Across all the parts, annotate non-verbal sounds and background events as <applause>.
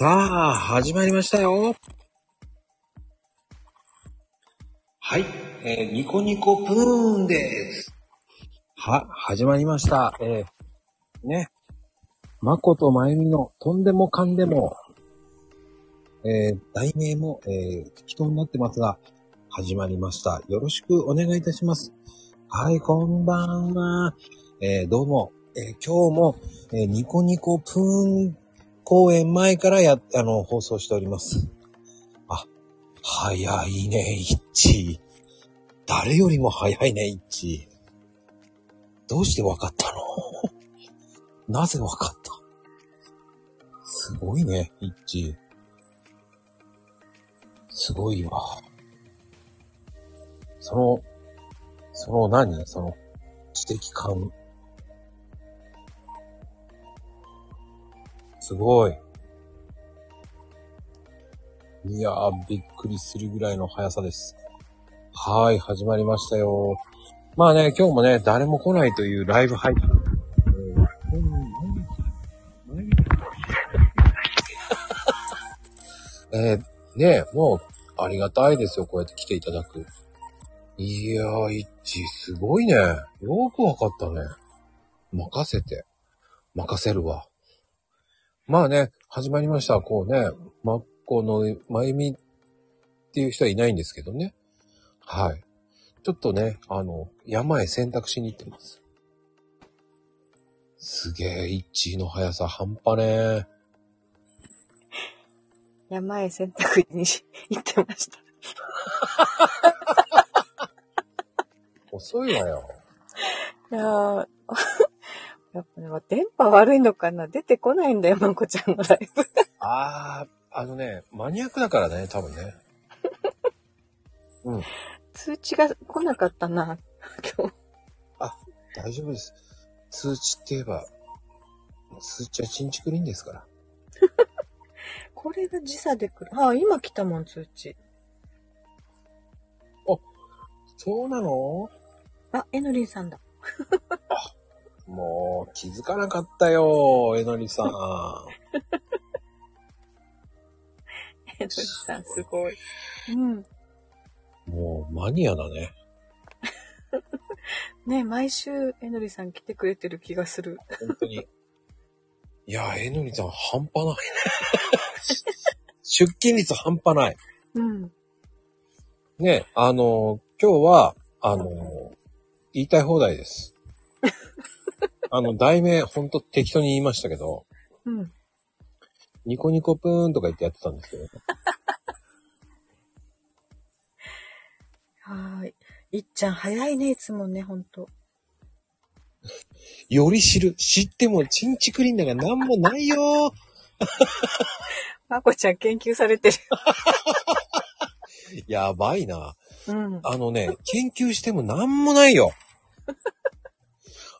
さあ、始まりましたよ。はい、えー、ニコニコプーンです。は、始まりました。えー、ね。まことまゆみのとんでもかんでも、えー、題名も、えー、適当になってますが、始まりました。よろしくお願いいたします。はい、こんばんは。えー、どうも、えー今日も、えーニコニコプーン公演前からや、あの、放送しております。あ、早いね、イッチ。誰よりも早いね、イッチ。どうしてわかったの？<laughs> なぜわかった？すごいね、イッチ。すごいわ。その、その何？その、知的感。すごい。いやー、びっくりするぐらいの速さです。はーい、始まりましたよ。まあね、今日もね、誰も来ないというライブ配信。<laughs> えー、ねもう、ありがたいですよ、こうやって来ていただく。いやー、イッチ、すごいね。よくわかったね。任せて。任せるわ。まあね、始まりました。こうね、まっこのまゆみっていう人はいないんですけどね。はい。ちょっとね、あの、山へ選択しに行ってます。すげえ、一致の速さ半端ねえ。山へ洗濯にし行ってました。<laughs> 遅いわよ。いやーやっぱね、電波悪いのかな？出てこないんだよ、まこちゃんのライブ。<laughs> あー、あのね、マニアックだからね、多分ね。うん、通知が来なかったな、今日。大丈夫です。通知って言えば、通知はチンチクリンですから。<laughs> これが時差で来る。あ、今来たもん、通知。そうなの？あ、えのりんさんだ。<laughs> もう、気づかなかったよ、えのりさん。<laughs> えのりさん、すごい。うん。もう、マニアだね。<laughs> ね、毎週、えのりさん来てくれてる気がする。本当に。いや、えのりさん半端ないね。<laughs> 出勤率半端ない。うん。ね、あの、今日は、あの、言いたい放題です。<laughs> あの、題名、ほんと適当に言いましたけど、うん。ニコニコプーンとか言ってやってたんですけど、<laughs> はーい。いっちゃん、早いね、いつもね、ほんと。<laughs> より知る。知ってもチンチクリンだがなんもないよまこちゃん、研究されてる。やばいな。うん。あのね、研究してもなんもないよ。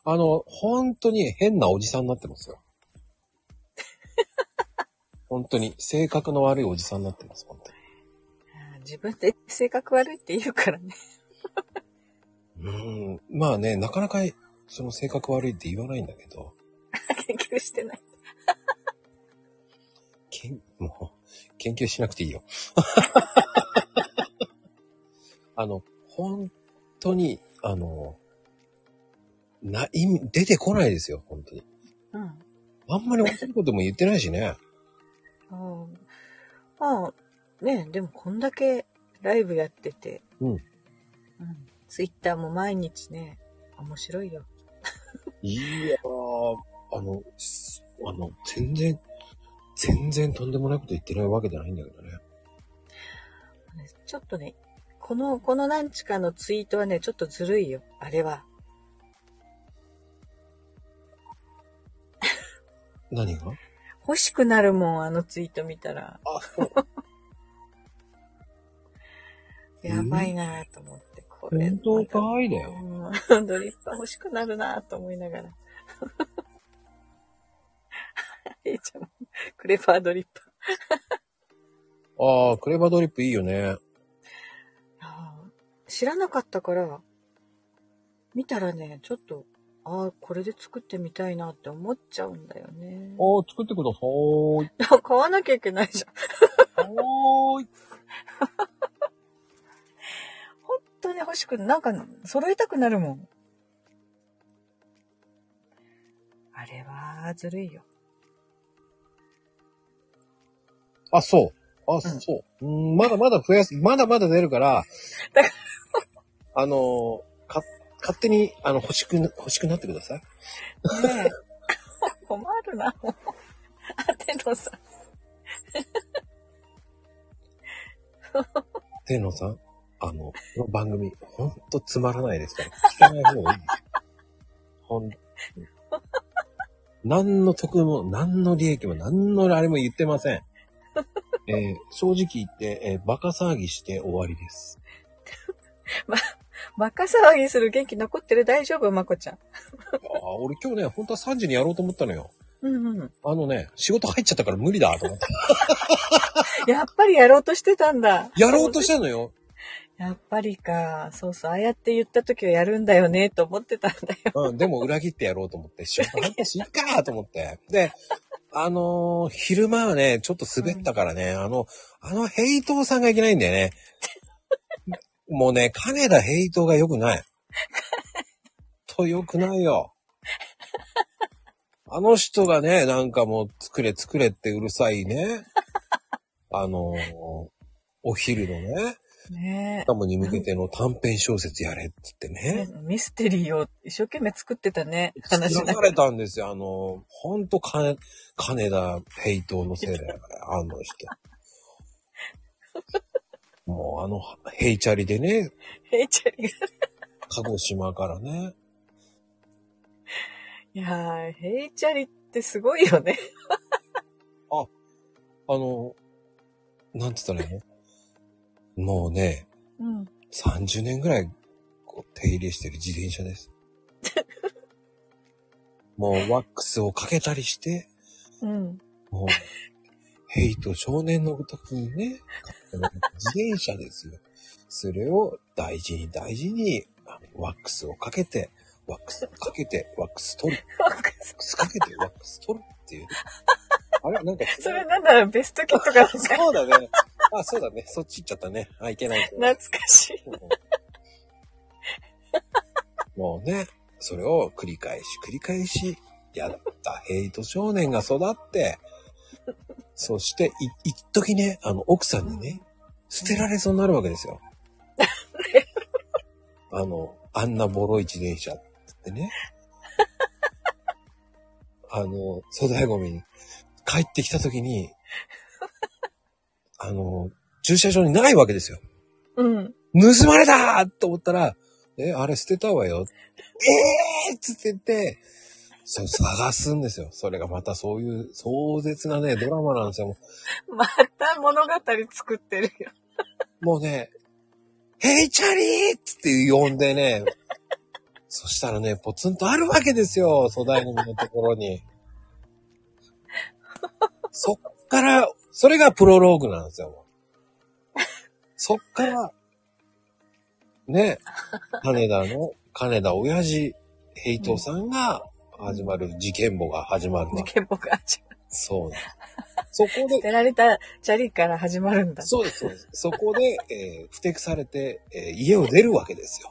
あの、本当に変なおじさんになってますよ。<laughs> 本当に、性格の悪いおじさんになってます、本当に。自分で性格悪いって言うからね。うーん、まあね、なかなか、その性格悪いって言わないんだけど、<laughs> 研究してない。けん、もう、研究しなくていいよ。<laughs> あの、本当に、あの、な、意味、出てこないですよ、本当に。うん。あんまり面白いことも言ってないしね。<laughs> うんまあ、ねでもこんだけライブやってて、うん。うん。ツイッターも毎日ね、面白いよ。いやー、あの、すあの、全然、全然とんでもないこと言ってないわけじゃないんだけどね。ちょっとね、この、この何日かのツイートはね、ちょっとずるいよ。あれは。何が？欲しくなるもん、あのツイート見たら。あ、そう。<laughs> やばいなぁと思って、これ。本当かいだよ。うんドリッパー欲しくなるなぁと思いながら。え <laughs> いちゃん、クレバードリッパー。<laughs> ああ、クレバードリップいいよね。知らなかったから、見たらね、ちょっと、ああ、これで作ってみたいなって思っちゃうんだよね。ああ、作ってくださーい。<laughs> 買わなきゃいけないじゃん。はーい。<laughs> 本当に欲しく、なんか、揃えたくなるもん。あれは、ずるいよ。あ、そう。あ、そう。うん、まだまだ増やす、まだまだ出るからだか、あのーか、勝手に、あの、欲しくな、欲しくなってください。ねえ。困るな、もう。あ、てのさん。天野さん、あの、この番組、ほんとつまらないですから、聞かない方がいい。ほん、何の得も、何の利益も、何のあれも言ってません。えー正直言って、えーバカ騒ぎして終わりです。バ <laughs> カ騒ぎする元気残ってる？大丈夫？まこちゃん。ああ、俺今日ね、本当は3時にやろうと思ったのよ。うんうん。あのね、仕事入っちゃったから無理だと思って。<laughs> やっぱりやろうとしてたんだ。やろうとしたのよ。やっぱりか。そうそう。ああやって言った時はやるんだよね、と思ってたんだよ。うん、でも裏切ってやろうと思って、仕事入ったし、いっかと思って。で、あのー昼間はね、ちょっと滑ったからね、あの、あのヘイトーさんがいけないんだよね。もうね、金田ヘイトーが良くない。と良くないよ。<laughs> あの人がね、なんかもう作れ作れってうるさいね。あのーお昼のね、ねタムに向けての短編小説やれって言ってえ。ね。ミステリーを一生懸命作ってたね。作話しならされたんですよ。あの、ほんと金、金田ヘイトのせいだよ、あの人。<laughs> もうあの、ヘイチャリでね、ヘイチャリが。鹿児島からね。いやー、ヘイチャリってすごいよね。<laughs> あの、なんつったらいいの？もうね、うん。30年ぐらいこう手入れしてる自転車です。<laughs> もうワックスをかけたりして、うん。もう、ヘイト少年の時にね、<laughs> 自転車ですよ。それを大事に大事に、ワックスをかけて、ワックスかけて、ワックス取る。ワックスかけて、ワックス取るっていう。あれ？なんかそれなんだろう、ベストキットかそうだね。あ、そうだね。そっち行っちゃったね。あ、いけない。懐かしい。もうね、それを繰り返し繰り返し、やったヘイト少年が育って、そして、い、一時ね、あの、奥さんにね、捨てられそうになるわけですよ。あの、あんなボロい自転車ってね。<laughs> あの、粗大ゴミに帰ってきた時に、あの、駐車場にないわけですよ。うん。盗まれたと思ったら、え、あれ捨てたわよ。えーっつって言って、そう、探すんですよ。それがまたそういう壮絶なね、ドラマなんですよ。また物語作ってるよ。もうね、ヘイチャリーっつって呼んでね、そしたらね、ポツンとあるわけですよ。粗大ゴミのところに。そっから、それがプロローグなんですよ。そっから、ね、金田の、金田親父、ヘイトさんが始まる、事件簿が始まるわ事件簿が始まるそうな。そこで捨、てられたチャリから始まるんだ。そうです、そうです。そこで、えー、不適されて、えー家を出るわけですよ。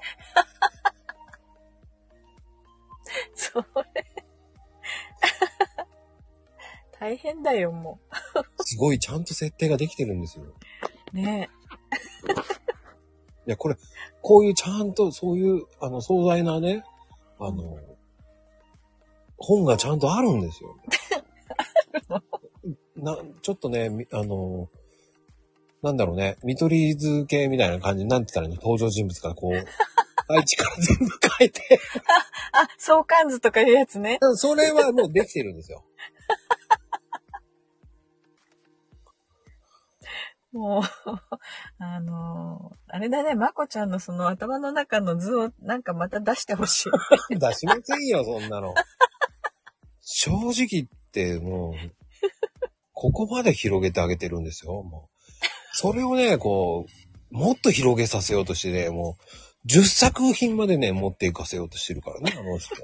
それ。大変だよ、もすごいちゃんと設定ができてるんですよ。う。ねいや、これ、こういうちゃんと、そういう、あの、壮大なね、あの、本がちゃんとあるんですよ。<laughs> な、ちょっとね、みあの、なんだろうね、見取り図系みたいな感じになんて言ったらいいの登場人物からこう、<laughs> 愛知から全部書いて、あ、相関図とかいうやつね。それはもうできてるんですよ。<laughs> もう、あのーあれだね、まこちゃんのその頭の中の図をなんかまた出してほしい。出しませんよ、そんなの。正直言って、もう、ここまで広げてあげてるんですよ、もう。それをね、こう、もっと広げさせようとしてね、もう、10作品までね、持っていかせようとしてるからね、あの人。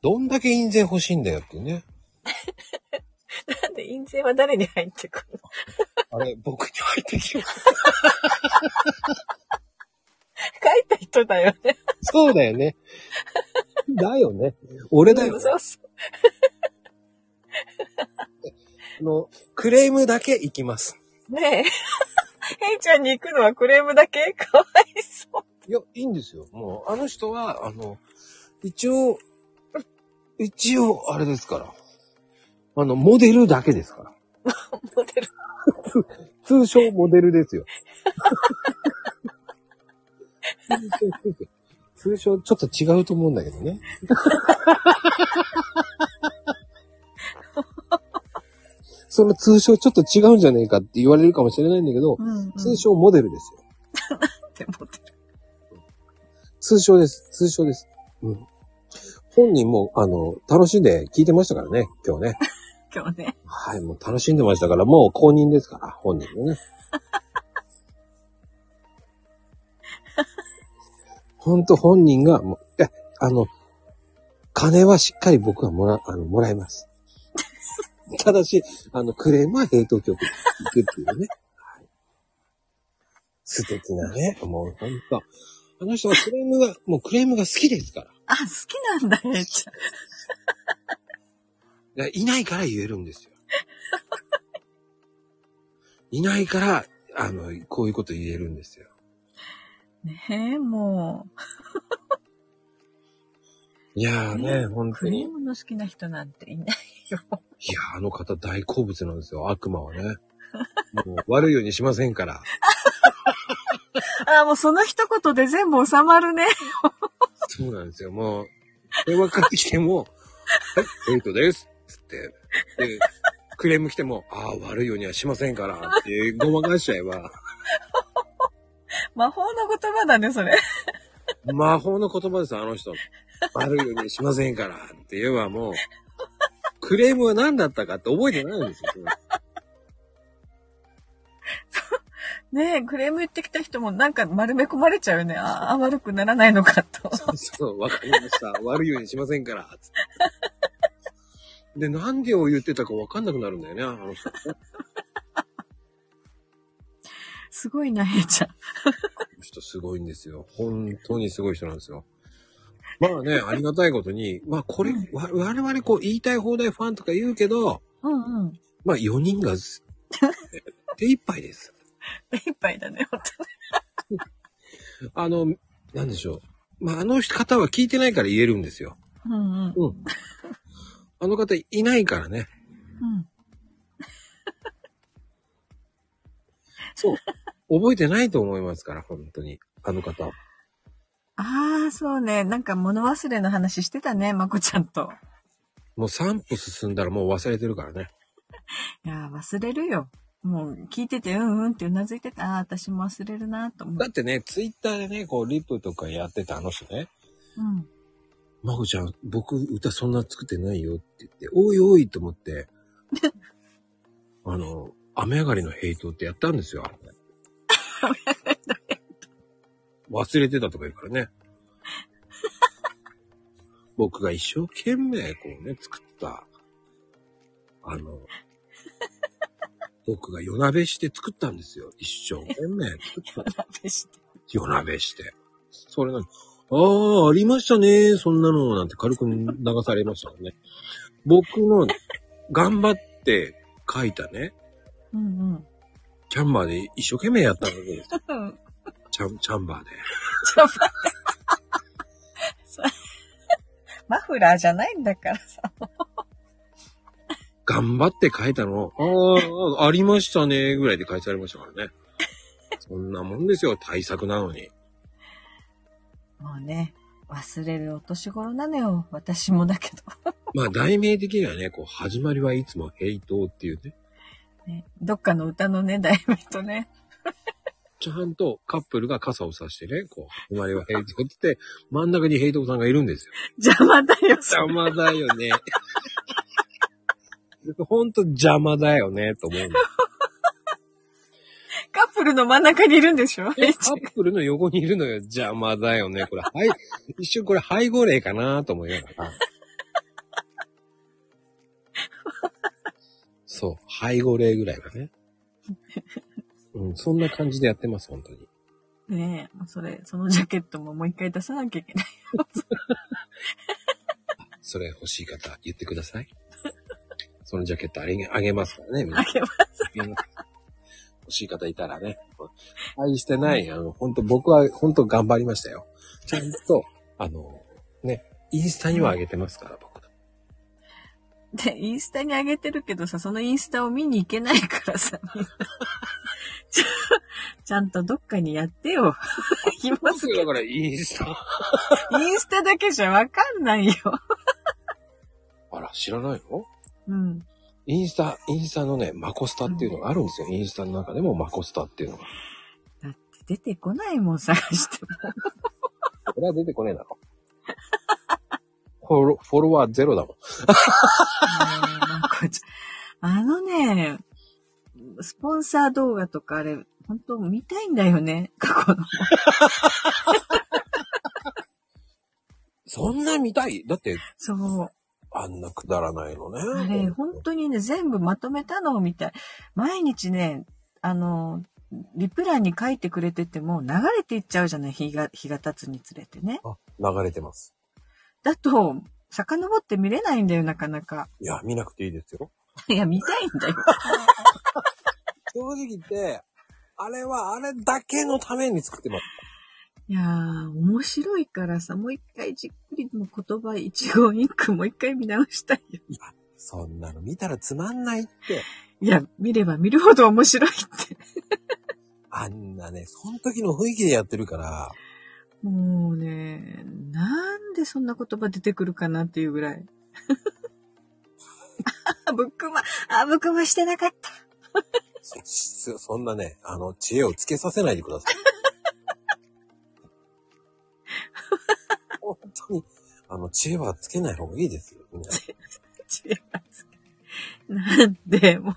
どんだけ印税欲しいんだよってね。<laughs> なんで印税は誰に入ってくるの？あれ、僕に入ってきます。<laughs> 書いた人だよね。そうだよね。だよね。俺だよ。そうそう。<laughs> あの、クレームだけ行きます。ねえ。<laughs> ヘイちゃんに行くのはクレームだけ？<laughs> かわいそう。いや、いいんですよ。もう、あの人は、あの、一応、一応、あれですから。あの、モデルだけですから。モデル。通称モデルですよ。通称ちょっと違うと思うんだけどね。その通称ちょっと違うんじゃねえかって言われるかもしれないんだけど、うん、うん。通称モデルですよ。ってモデル。通称です。通称です。うん。本人も、あの、楽しんで聞いてましたからね、今日ね。<laughs> 今日ね。はい、もう楽しんでましたから、もう公認ですから、本人もね。ほんと本人が、もう、え、あの、金はしっかり僕はもら、あの、もらいます。ただし、あの、クレームはヘイト曲に行くっていうね。はい、素敵なね、もうほんと。あの人はクレームが、もうクレームが好きですから。あ、好きなんだ、ヘイちゃ <laughs> いないから言えるんですよ。いないから、あの、こういうこと言えるんですよ。ねえ、もいやーね、本う。当クレーに。ムの好きな人なんていないよ。いやーあの方大好物なんですよ、悪魔はね。もう悪いようにしませんから。<laughs> あ、もうその一言で全部収まるね。<laughs> そうなんですよ、もう。電話かかってきても、はい、ヘイトです。つって。で、クレーム来ても、ああ、悪いようにはしませんから。ってごまかしちゃえば、<laughs> 魔法の言葉だね、それ。魔法の言葉です、あの人。悪いようにしませんから。って言えばもう、クレームは何だったかって覚えてないんですよ。<laughs> ねえ、クレーム言ってきた人もなんか丸め込まれちゃうよね。ああ、悪くならないのかと。そうそう、わかりました。<laughs> 悪いようにしませんから。つってで、なんでを言ってたかわかんなくなるんだよね、あの人。こすごいな、ヘイちゃん。の人すごいんですよ。本当にすごい人なんですよ。まあね、ありがたいことに、まあこれ、わ我々こう言いたい放題ファンとか言うけど、うんうん。まあ4人がす <laughs> 手一杯です。手いっぱいだね、本 <laughs> あの、なんでしょう。まああの方は聞いてないから言えるんですよ。当に。うんうん。うん。あの方いないからね。うん。そう。覚えてないと思いますから、本当に。あの方は。ああ、そうね。なんか物忘れの話してたね、まこちゃんと。もう3歩進んだらもう忘れてるからね。<laughs> いやー、忘れるよ。もう聞いてて、うんうんってうなずいてた。ああ、私も忘れるなと思う。だってね、ツイッターでね、こう、リップとかやってたあの人ね。うん。まこちゃん、僕歌そんな作ってないよって言って、おいおいと思って、<laughs> あの、雨上がりのヘイトってやったんですよ、あれ。<laughs> 忘れてたとか言うからね。<laughs> 僕が一生懸命こうね、作った、あの、僕が夜鍋して作ったんですよ。一生懸命作った。夜鍋して。それなの。ああ、ありましたね。そんなの。なんて軽く流されましたね。僕の頑張って書いたね、うんうん。キャンバーで一生懸命やったのに、う <laughs> んチャン、チャンバーで。ちょっと待ってそれマフラーじゃないんだからさ。頑張って書いたの、ああ、ありましたね。ぐらいで返されましたからね。そんなもんですよ。対策なのに。もうね、忘れるお年頃なのよ。私もだけど。<laughs> まあ、題名的にはね、こう、始まりはいつもヘイトっていうね。ね、どっかの歌のね、題名とね。ちゃんとカップルが傘を差してね、こう、隣は平等って言って、真ん中にヘイトさんがいるんですよ。邪魔だよ。邪魔だよね。<laughs> ほんと邪魔だよね、と思う。カップルの真ん中にいるんでしょ？カップルの横にいるのよ。邪魔だよね。これ、はい、一瞬これ背後霊かなと思いながら。そう、背後霊ぐらいだね。うん、そんな感じでやってます、本当に。ねえ、それ、そのジャケットももう一回出さなきゃいけない。<laughs> それ欲しい方、言ってください。そのジャケットあげあげますからね、あげます。欲しい方いたらね。愛してない、あの、本当僕は本当頑張りましたよ。ちゃんと、<laughs> あの、ね、インスタには上げてますから、僕。で、インスタに上げてるけどさ、そのインスタを見に行けないからさ、ちゃんとどっかにやってよ。<laughs> 暇すぎだからインスタ。インスタだけじゃわかんないよ。あら、知らないの？うん。インスタ、インスタのね、マコスタっていうのがあるんですよ。インスタの中でもマコスタっていうのが。だって出てこないもん、探しても。これは出てこねえだろ。<laughs> フォロフォロワーゼロだもん。ねえなんかちあのね、スポンサー動画とかあれ、本当見たいんだよね、過去の。そんな見たい？だって、そう。あんなくだらないのね。あれ、本当にね、全部まとめたのを見たい。毎日ね、あの、リプランに書いてくれてても流れていっちゃうじゃない？日が、日が経つにつれてね。あ、流れてます。だと、遡って見れないんだよ、なかなか。いや、見なくていいですよ。<laughs> いや、見たいんだよ。<laughs> 正直言って、あれはあれだけのために作ってます。いやー、面白いからさ、もう一回じっくりの言葉、一語一句もう一回見直したいよ。そんなの見たらつまんないって。いや、見れば見るほど面白いって。あんなね、その時の雰囲気でやってるから、もうね、なんでそんな言葉出てくるかなっていうぐらい。<laughs> あ、ぶっくま、あ、ぶっくましてなかった。そ <laughs> そんなね、あの、知恵をつけさせないでください。本当に、あの、知恵はつけない方がいいですよ。皆さん違います。なんで、もう。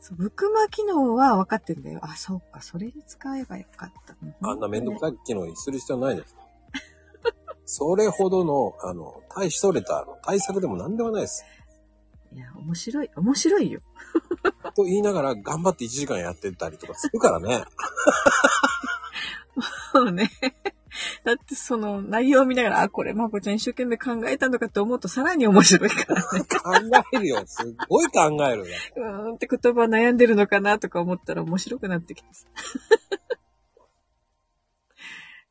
そう、ぶっくま機能は分かってんだよ。あ、そうか、それに使えばよかった。あんなめんどくさい機能にする必要ないです。それほどの、あの、大しとれた対策でも何でもないです。いや、面白い、面白いよ。<laughs> と言いながら頑張って1時間やってたりとかするからね。<laughs> そうね。だってその内容を見ながら、あ、これまこちゃん一生懸命考えたのかと思うとさらに面白いからね。<laughs> 考えるよ。すっごい考えるよ。うーんって言葉悩んでるのかなとか思ったら面白くなってきてさ。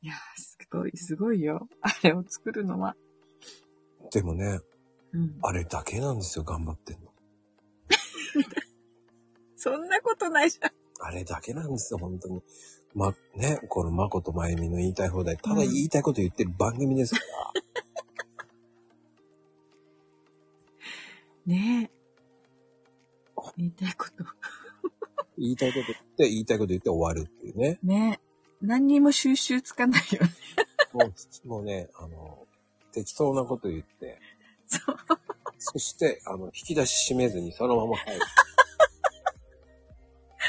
いやー、すごい、すごいよ。あれを作るのは。でもね、うん。あれだけなんですよ、頑張ってんの。そんなことないじゃん。あれだけなんですよ、本当に。ま、ね、このまことまゆみの言いたい放題、ただ言いたいこと言ってる番組ですから。<laughs> ねえ。言いたいこと。言いたいこと言って、言いたいこと言って終わるっていうね。ねえ。何にも収集つかないよね。もう、もうね、あの、適当なこと言って、<laughs> そう。そして、あの、引き出し閉めずにそのまま入る。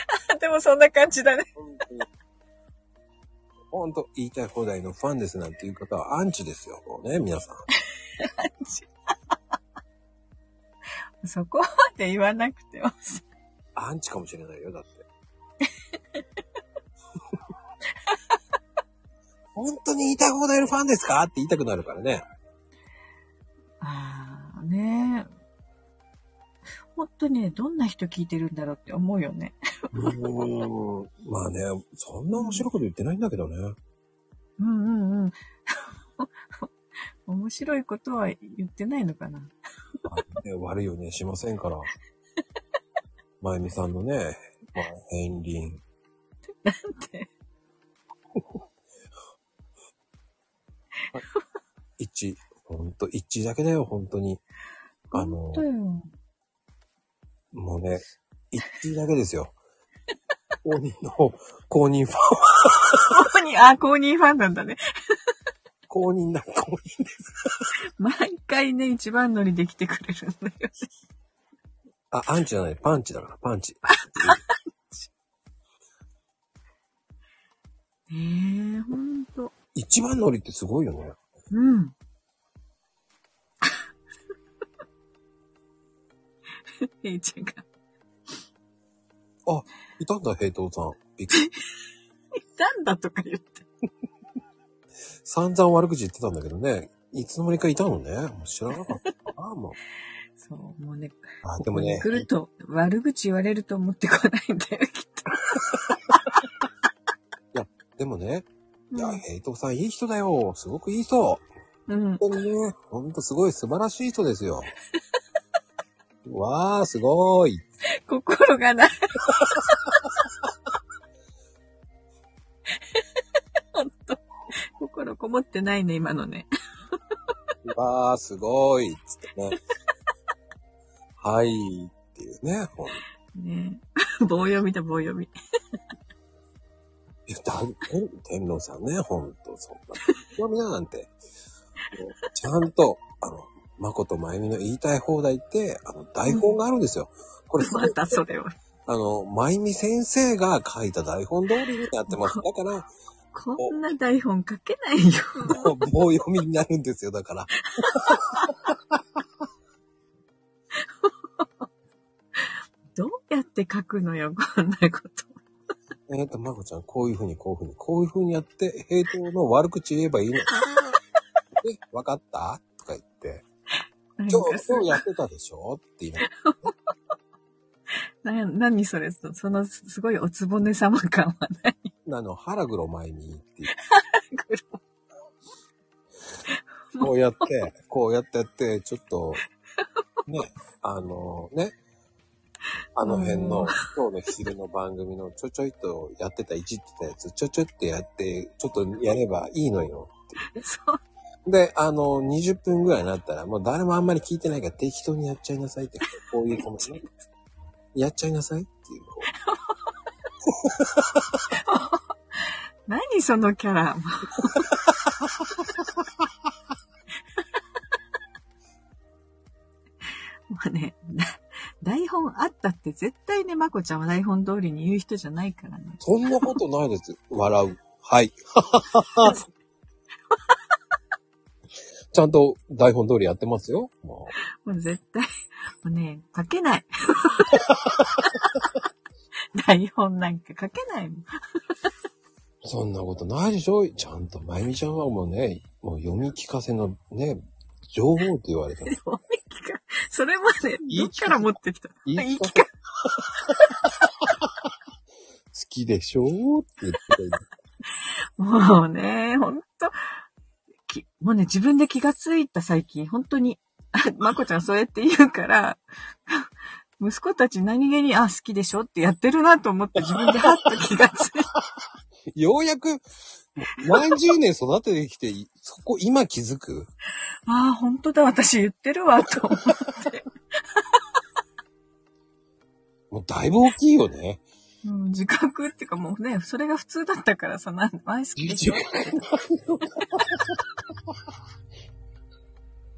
<laughs> でもそんな感じだね。本当に。本当言いたい放題のファンですなんていう方はアンチですよ、もうね、皆さん。<laughs> そこまで言わなくてもさ。アンチかもしれないよ、だって。<laughs> 本当に言いたい放題のファンですかって言いたくなるからね。ああ、ねえ。本当ね、どんな人聞いてるんだろうって思うよね。うーん。まあね、そんな面白いこと言ってないんだけどね。うんうんうん。<laughs> 面白いことは言ってないのかな。あね悪いよね、しませんから。まゆみさんのね、まあ、片鱗。て <laughs> 一致。ほんと、一致だけだよ、本当に。あの。もうね、一致だけですよ。公認の、公認ファン、公認、あ、公認ファンなんだね。公認だ、公認です。毎回ね、一番乗りできてくれるんだよ。あ、アンチじゃない、パンチだから、パンチ。<laughs> ええほんと。一番乗りってすごいよね。うん。ヘイちゃんが。いたんだ、平等さん。びっくり。なんだとか言って。散々悪口言ってたんだけどね。いつの間にかいたのね。もう知らなかった。ああ、もう。そう、もうね、あ、でもね。来ると悪口言われると思ってこないんだよ、きっ <laughs> でもね。と。いや、平等さんいい人だよ。すごくいい人。うん。本当にね、ほんとすごい素晴らしい人ですよ。<laughs> わー、すごい。心がない。心こもってないね、今のね。わー、すごい。つってね。はい。っていうね。ほんね <laughs> 棒読みだ、棒読み。いやだ天天皇さんね、ほんと、そんな。興味ななんて。もうちゃんと、あの、まことまゆみの言いたい放題って、あの、台本があるんですよ。これ、またそれを。あの、まゆみ先生が書いた台本通りにやってます。だから、こんな台本書けないよ。もう棒読みになるんですよ、だから。<laughs> どうやって書くのよ、こんなこと。えっ、と、まこちゃん、こういうふうに、こういうふうに、こういうふうにやって、平等の悪口言えばいいの。え、わかった？とか言って、今日、今日やってたでしょ？って言いながらな、何それ、そその、すごいおつぼね様感はない？あの、腹黒前にっていう。<laughs> こうやって、こうやってやって、ちょっと、ね、あのね、あの辺のうん、今日の昼の番組のちょちょいとやってた、いじってたやつ、ちょちょってやって、ちょっとやればいいのよ。そう。で、あの、20分ぐらいになったら、もう誰もあんまり聞いてないから適当にやっちゃいなさいって、こういうコメントね。<laughs> やっちゃいなさいっていう。何そのキャラ？もうね、だ台本あったって絶対ね、まこちゃんは台本通りに言う人じゃないからね。そんなことないです。笑う。はい。<laughs> ちゃんと台本通りやってますよ。ももう絶対、もうね、書けない。<laughs> 台本なんか書けないもん。うそんなことないでしょ？ちゃんと、まゆみちゃんはもうね、もう読み聞かせのね、情報って言われてる。それまで、どっから持ってきた？言い聞か <laughs> 好きでしょ？って言ってたよ <laughs> もうね、ほんと、きもうね、自分で気がついた最近、本当に、あ <laughs> まこちゃんそうやって言うから、<laughs> 息子たち何気に、あ、好きでしょ？ってやってるなと思って自分でハッと気がついた。<laughs> ようやく、何十年育ててきて、そこ今気づく？ああ、本当だ、私言ってるわ、と思って。もうだいぶ大きいよね。うん、自覚っていうかもうね、それが普通だったからさ、なん前好きでしょ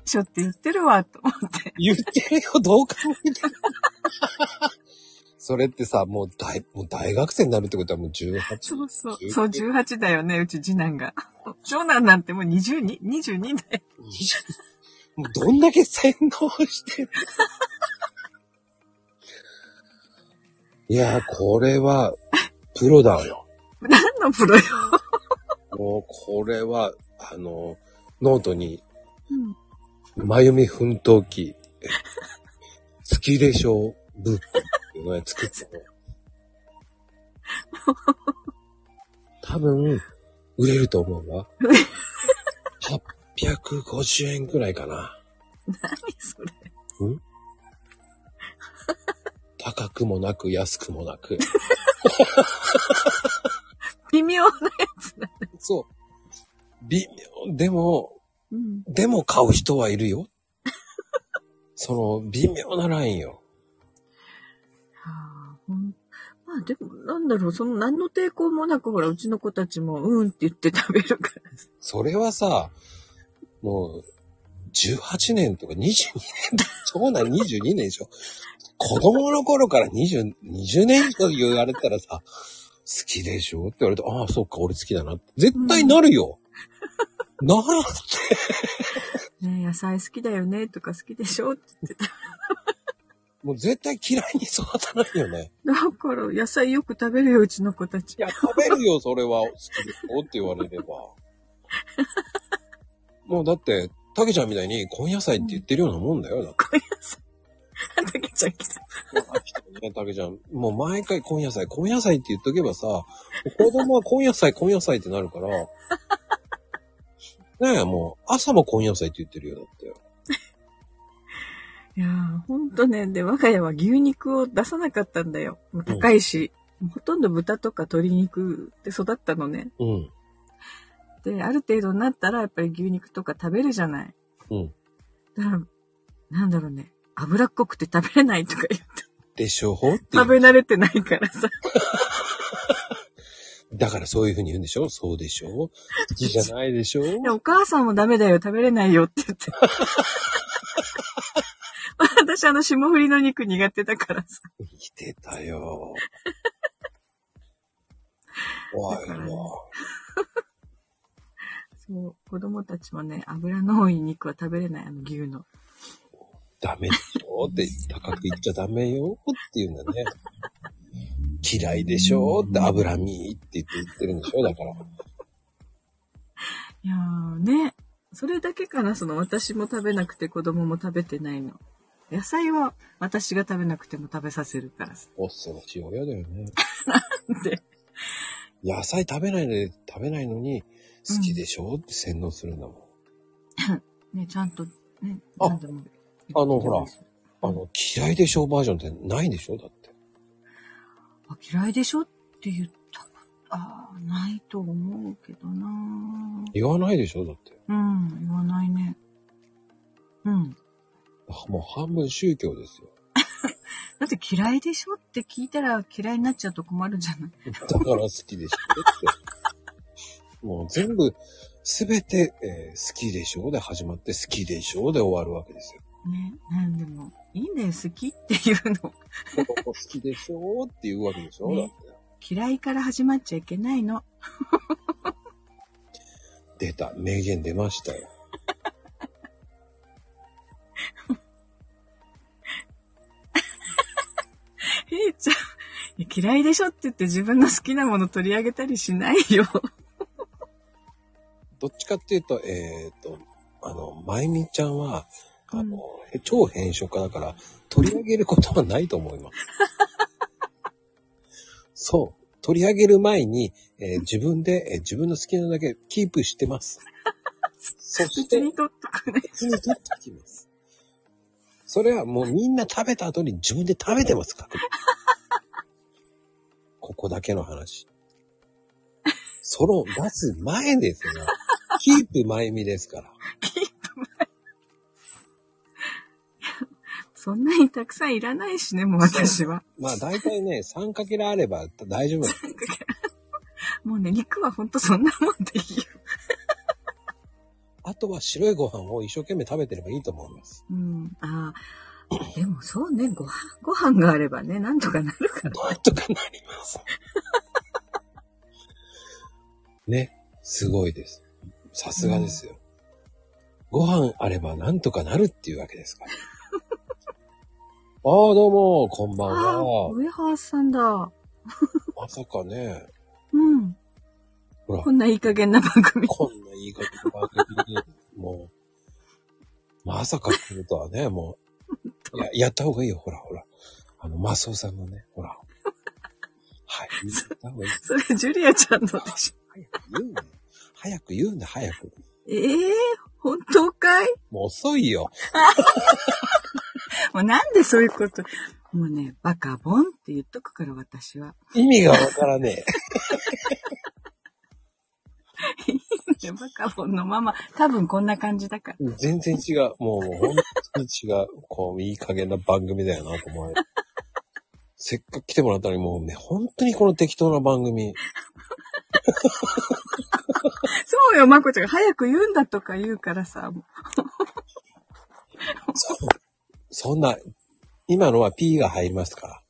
しょって言ってるわ、と思って。言ってるよ、どう考えても。<laughs> それってさ、もう大、もう大学生になるってことはもう18。そうそう。そう、18だよね、うち次男が。<laughs> 長男なんてもう22、22だよ。もうどんだけ洗脳してるいやー、これは、プロだよ。何のプロよ？もう、これは、あの、ノートに、うん。まゆみ奮闘記、え好きでしょ？ブックっていうのを作ったの。<laughs> 多分、売れると思うわ。850円くらいかな。<laughs> 何それ？高くもなく安くもなく。微妙なやつだ。そう。微妙。でも、うん。でも買う人はいるよ。<laughs> その微妙なラインよ。はあ、ほんまあでも、なんだろう、その何の抵抗もなく、ほら、うちの子たちも、うんって言って食べるから。それはさ、もう、18年とか22年、長男22年でしょ。子供の頃から20、20年以上言われたらさ、好きでしょって言われて、ああ、そうか、俺好きだな。絶対なるよ。ならって。ねえ野菜好きだよねとか好きでしょって言ってた。もう絶対嫌いに育たないよね。だから、野菜よく食べるよ、うちの子たちい。や、食べるよ、それは好きですよって言われれば。もうだって、たけちゃんみたいに根野菜って言ってるようなもんだよ。だってたけちゃん来た。ね、たけちゃん。もう毎回根野菜、根野菜って言っとけばさ、子供は根野菜、根野菜ってなるから、<laughs> ねえ、もう朝も根野菜って言ってるよ、だって。いやー、ほんとね。で、我が家は牛肉を出さなかったんだよ。高いし。ほとんど豚とか鶏肉で育ったのね。うん。で、ある程度になったら、やっぱり牛肉とか食べるじゃない。うん。だから、なんだろうね。脂っこくて食べれないとか言って。でしょ？って食べ慣れてないからさ。<laughs> だからそういうふうに言うんでしょ？そうでしょ？好きじゃないでしょ？でお母さんもダメだよ、食べれないよって言って。私あの霜降りの肉苦手だからさ。生きてたよ。怖いわ。そう、子供たちもね、油の多い肉は食べれない、あの牛の。ダメでしょって、高く言っちゃダメよって言うんだね。嫌いでしょって脂身って言って言ってるんでしょだから。いやーね、それだけかな、その私も食べなくて子供も食べてないの。野菜は私が食べなくても食べさせるからさ。恐ろしい親だよね。<laughs> で、野菜食べないのに、食べないのに、好きでしょ？って洗脳するんだもん。<laughs> ね、ちゃんとね、あ何でもあのほらあの、嫌いでしょ？バージョンってないでしょ？だって。あ嫌いでしょ？って言ったこと、ああ、ないと思うけどな言わないでしょ？だって。うん、言わないね。うん。あもう半分宗教ですよ。<laughs> だって嫌いでしょ？って聞いたら嫌いになっちゃうと困るじゃない <laughs> だから好きでしょ？って。もう全部、すべて、えー好きでしょで始まって好きでしょで終わるわけですよ。ね。なんでも、いいんだよ、好きっていうの。好きでしょって言うわけでしょ、ねだって。嫌いから始まっちゃいけないの。出た。名言出ましたよ。へ <laughs> いちゃん、嫌いでしょって言って自分の好きなもの取り上げたりしないよ。どっちかっていうと、えっ、と、あの、まゆみちゃんは、あの、超編集家だから、取り上げることはないと思います。<laughs> そう。取り上げる前に、えー自分で、えー自分の好きなだけキープしてます。<laughs> そして、別に取っとくね。別に取ってきます。それはもうみんな食べた後に自分で食べてますから。<laughs> ここだけの話。その出す前ですよ。<laughs> キープ前見ですから。そんなにたくさんいらないしね、もう私は。まあ大体ね、3かけらあれば大丈夫です。もうね、肉はほんとそんなもんでいいよ。あとは白いご飯を一生懸命食べてればいいと思います。うん。ああ。でもそうね、ご飯、ご飯があればね、なんとかなるから。なんとかなります。ね、すごいです。さすがですよ。ご飯あればなんとかなるっていうわけですから。<laughs> ああ、どうも、こんばんああ、は。上原さんだ。まさかね、うん。ほらこ、んないい加減な番組。こんないいこと番組に、もう、まさか来るとはね、もう、<laughs> や、やった方がいいよ、ほら、ほら。あの、マスオさんのね、ほら。<laughs> はい、やった方がいい。それ、ジュリアちゃんのでしょ。早く言うんだよ。早く言うんだ、早く。ええ本当かい？もう遅いよ。<laughs> もうなんでそういうこと？もうね、バカボンって言っとくから、私は。意味がわからね <laughs> バカボンのママ、多分こんな感じだから。え。全然違う。もう、本当に違う。こう、いい加減な番組だよな、と思う。せっかく来てもらったのに、もうね、本当にこの適当な番組。<laughs> そうよ、まこちゃんが早く言うんだとか言うからさ。もそそんな、今のは P が入りますから。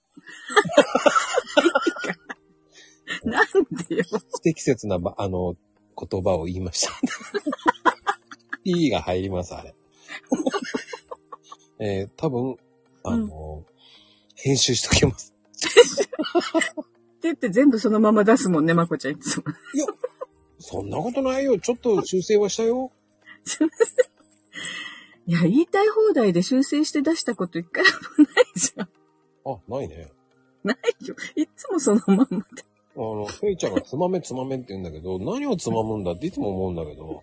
うなんでよ。不適切なば、あの、言葉を言いました。P が入ります、あれ。えー多分、あの、編集しときます。<laughs> って言って全部そのまま出すもんね、まこちゃんいつも。そんなことないよ。ちょっと修正はしたよ。<laughs> いや、言いたい放題で修正して出したこと一回もないじゃん。あ、ないね。ないよ。いつもそのまんまで。あの、フェイちゃんがつまめつまめって言うんだけど、何をつまむんだっていつも思うんだけど。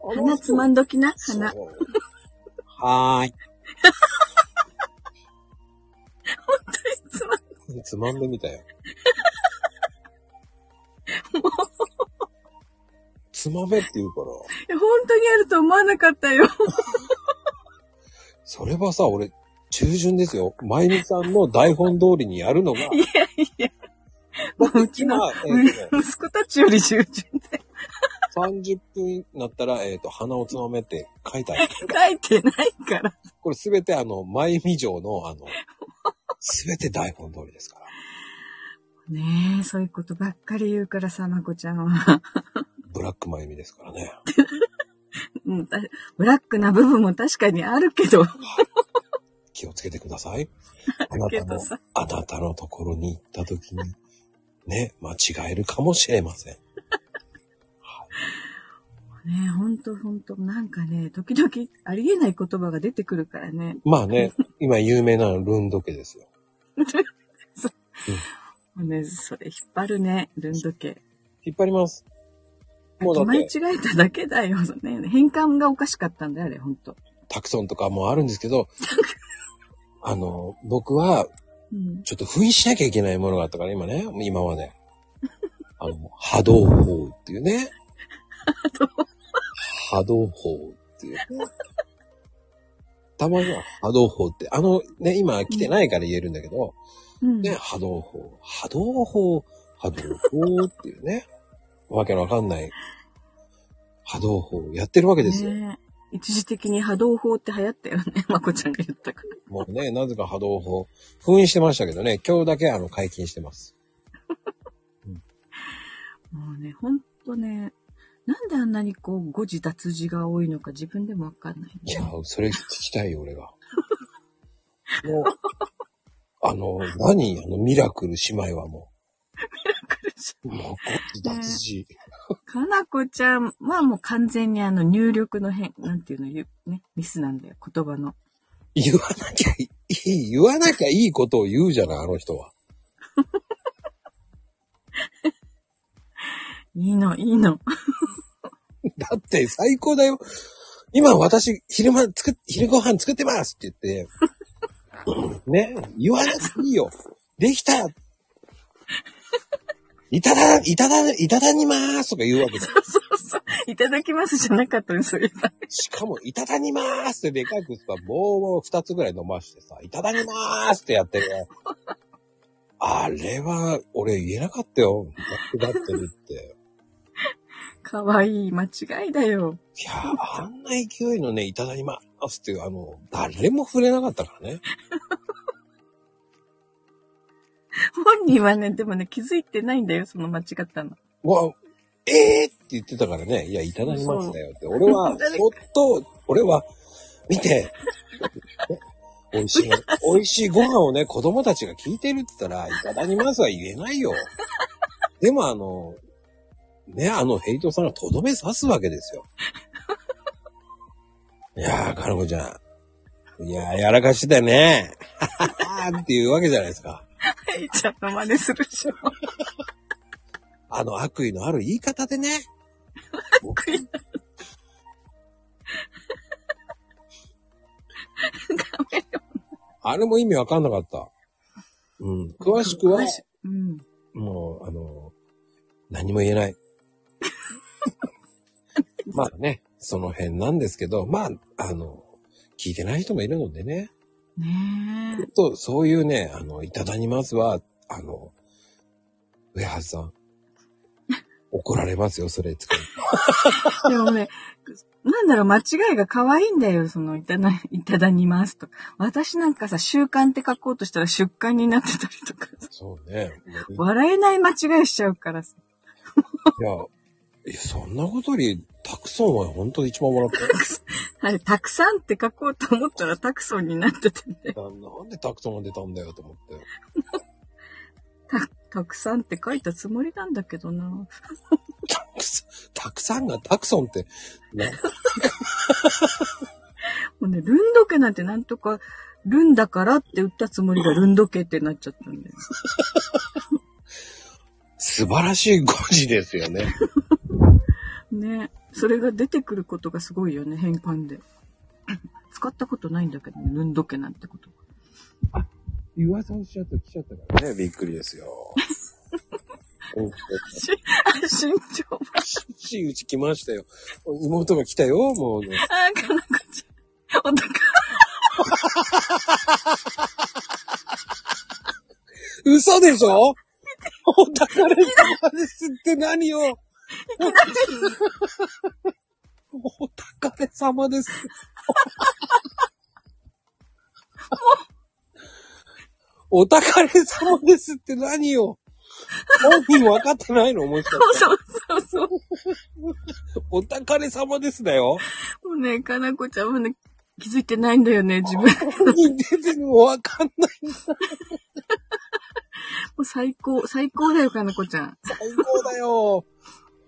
鼻つまんどきな、鼻。はーい。<laughs> つまんつまんでみたよ。つまめって言うから。いや本当にあると思わなかったよ。それはさ、俺、中旬ですよ。まゆみさんの台本通りにやるのが、いやいや。もううちの、まあえーとね息子たちより従順で。30分になったら、えっ、と、鼻をつまめって書いてある。<laughs> 書いてないから。これすべてあの、まゆみ城の、あの、すべて台本通りですから。ねえ、そういうことばっかり言うからさ、まこちゃんは。ブラックまゆみですからね。うんたブラックな部分も確かにあるけど。気をつけてください。あなたのあなたのところに行った時に、ね、間違えるかもしれません。ねえ、ほんとほんと、なんかね、時々ありえない言葉が出てくるからね。まあね、今有名なのルンド家ですよ。<laughs> もうね、それ引っ張るね、ルンド家。引っ張ります。もうだ間違って、えただけだよ。ね、変換がおかしかったんだよ、あれ、ほんと。タクソンとかもあるんですけど、<laughs> あの、僕は、うん。ちょっと封印しなきゃいけないものがあったから、今ね、今まで。あの、波動砲っていうね。<laughs> 波動砲っていうね。たまには波動砲って、あのね、今来てないから言えるんだけど、うん。ね、波動砲、波動砲、波動砲っていうね、<laughs> わけのわかんない波動砲やってるわけですよ。ねえ一時的に波動砲って流行ったよね。<laughs> まこちゃんが言ったから。もうね、なぜか波動砲、封印してましたけどね、今日だけあの解禁してます。<laughs> もうね、ほんとね、なんであんなにこう、誤字脱字が多いのか自分でもわかんない、いや、それ聞きたいよ、俺が。<laughs> もう、あの、何？あの、ミラクル姉妹はもう。もう、こっち脱字。かなこちゃんはもう完全にあの入力の変、なんていうのね、ミスなんだよ、言葉の。言わなきゃいい、言わなきゃいいことを言うじゃない、あの人は。<laughs> いいの、いいの。<laughs> だって最高だよ。今私、昼間作っ、昼ご飯作ってますって言って、<laughs> ね、言わなくていいよ。できたいただ、いただ、いただにまーすとか言うわけだよ。そうそう。いただきますじゃなかったね、そういえば。しかも、いただにまーすってでかくさ、棒を二つぐらい伸ばしてさ、いただにまーすってやってるね。あれは、俺言えなかったよ。間違ってるって。かわいい間違いだよ。いやー、あんな勢いのね、いただきますっていう、あの、誰も触れなかったからね。<laughs> 本人はね、でもね、気づいてないんだよ、その間違ったの。わ、えーって言ってたからね、いや、いただきますだよって。俺は、<laughs> そっと、俺は、見て、<laughs> 美味しい、美味しいご飯をね、子供たちが聞いてるって言ったら、いただきますは言えないよ。でもあの、ね、あのヘイトさんがとどめ刺すわけですよ。<laughs> いやー、かのこちゃん。いやー、やらかしてね。っていうわけじゃないですか。はい、ちゃんの真似するでしょ。あの悪意のある言い方でね。悪意あれも意味わかんなかった。うん。詳しくは、うん。もう、あの、何も言えない。まあね、その辺なんですけど、まあ、あの、聞いてない人もいるのでね。ねちょっと、そういうね、あの、いただきますは、あの、上橋さん、<laughs> 怒られますよ、それつけえ。<laughs> でもね、なんだろう、間違いが可愛いんだよ、その、いただ、いただにますと。私なんかさ、習慣って書こうとしたら出刊になってたりとか、そうね。笑えない間違いしちゃうからさ。いや、いやそんなことより、たくさんは本当に一番もらったよ。あれ、たくさんって書こうと思ったらタクソンになっててね。ななんでタクソンが出たんだよと思って。た、<laughs> たくさんって書いたつもりなんだけどな。たくさん、たくさんがタクソンって、な、<laughs> もうね、ルンド家なんてなんとか、ルンだからって売ったつもりがルンド家ってなっちゃったんだよ。<laughs> 素晴らしい語字ですよね。ね。それが出てくることがすごいよね、変換で。<coughs> 使ったことないんだけどね、ルンド家なんてこと。噂をしちゃった来ちゃったからね、びっくりですよ。うん身長は。しいうち来ましたよ。妹が来たよ、もうね。あー、かなこちゃん。お高 <laughs> 嘘でしょ？<laughs> お宝様ですって何よお宝様です。お宝様ですって何よ本人分かってないの？もしかして。そうそうそう。お宝様ですだよ。もうね、かなこちゃんもね、気づいてないんだよね、自分。本人全然分かんない。<laughs> もう最高、最高だよ、かなこちゃん。最高だよ。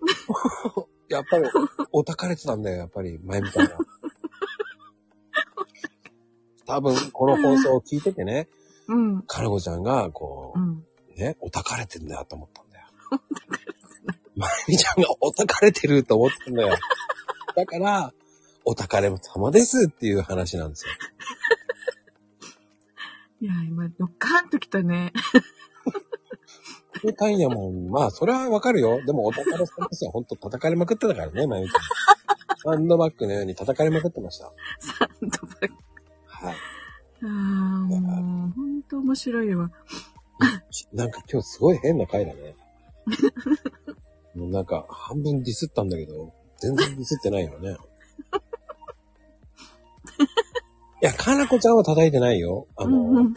<laughs> やっぱり、お宝れてたんだよ、やっぱり、前みたいな。<laughs> 多分、この放送を聞いててね、うん。かなこちゃんが、こうん。う、ね、お宝れてんだよと思ったんだよ。<laughs> まゆみちゃんがお宝れてると思ったんだよ。だから、お宝様ですっていう話なんですよ。いや、今、ドッカーンときたね。そう単位やもん。まあ、それはわかるよ。でも、お宝様ですよ。ほんと叩かれまくってたからね、まゆみちゃん。<laughs> サンドバッグのように叩かれまくってました。サンドバッグ。はい。ああ、もう、ほんと面白いわ。なんか今日すごい変な回だね。もうなんか半分ディスったんだけど、全然ディスってないよね。<laughs> いや、かなこちゃんは叩いてないよ。あの、うんうん。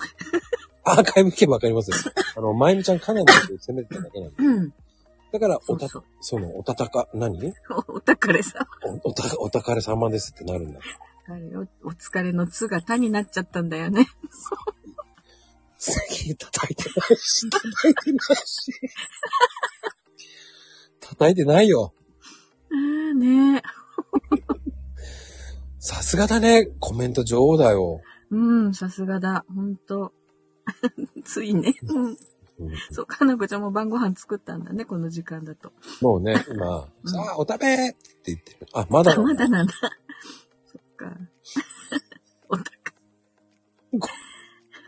アーカイブ聞けばわかりますよ。<laughs> あの、まゆみちゃんかなり攻めてただけなんで。うん。だから、おた、そうその、おたたか、何？<laughs> おお宝さん。お、おた、お宝様ですってなるんだ。あれおお疲れのつがたになっちゃったんだよね。すげえ叩いてないし、叩いてないし。叩いてないよ。ああねさすがだね。コメント女王だよ。うん、さすがだ。ほんと。<laughs> ついね。うん。うんそう、かなこちゃんも晩ご飯作ったんだね、この時間だと。もうね、今、うんさあ、お食べって言ってる。あ、まだあ、まだなんだ。そっか。おたか。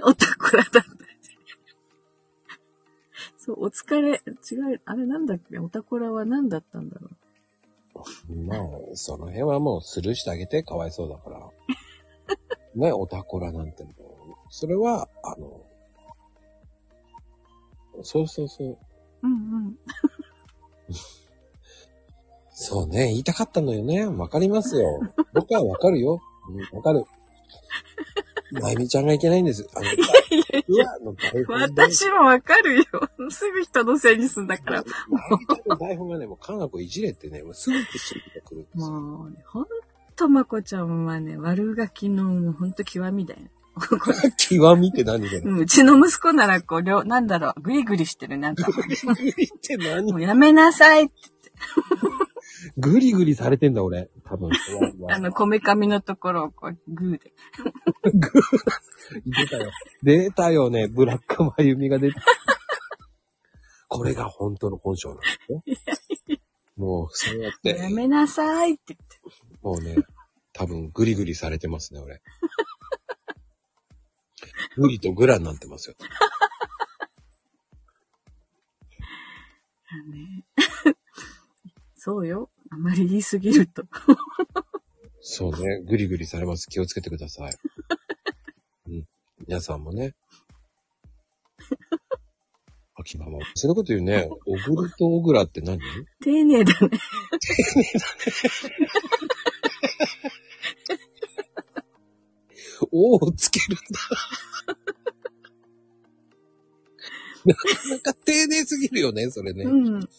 おたこらだった。そう、お疲れ、違う、あれなんだっけ？おたこらは何だったんだろまあ、その辺はもうスルーしてあげて、かわいそうだから。<laughs> ね、おたこらなんてもう、それは、あの、そうそうそう。う。うんうん。そうね、言いたかったのよね。わかりますよ。僕はわかるよ。うんわかる。まゆみちゃんがいけないんです。あの、うわの台本で。私もわかるよ。すぐ人のせいにすんだから。まゆみちゃんの台本がね、もう、かなこいじれってね、もうすぐって知ってくるんですよ。もうね、ほんとまこちゃんはね、悪ガキのもうほんと極みだよ。極みって何だよ。うんうちの息子ならこう、りょなんだろう、グリグリしてる、なんか。グリグリって何？もうやめなさいって。グリグリされてんだ、俺。多分。<laughs> あの、こめかみのところをこう、グーで。出たよ。出たよね。ブラックマユミが出た。これが本当の本性なんですよ。もう、そうやって、やめなさいって言って。もうね、多分グリグリされてますね、俺。グリとグラになってますよ。あね <laughs> そうよ。あまり言いすぎると。そうね、グリグリされます。気をつけてください。<laughs> うん。皆さんもね。<laughs> 秋ママ、そんなこと言うね。オグルとオグラって何？丁寧だね。おをつけるんだ。なか丁寧すぎるよね、それね。うん。<laughs>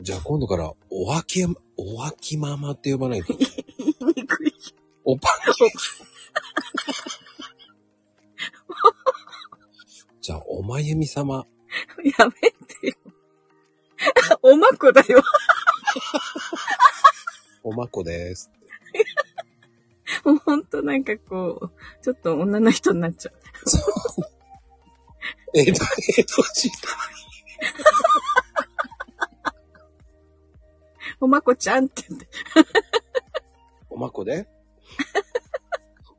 じゃあ今度から、おわき、おわきママって呼ばないと。い言いにくい。おパン <laughs> じゃあ、おまゆみ様。やめてよ。おまこだよ。おまこです。<laughs> もうほんとなんかこう、ちょっと女の人になっちゃう。えっと、えっと、時おまこちゃんって言って。おまこで？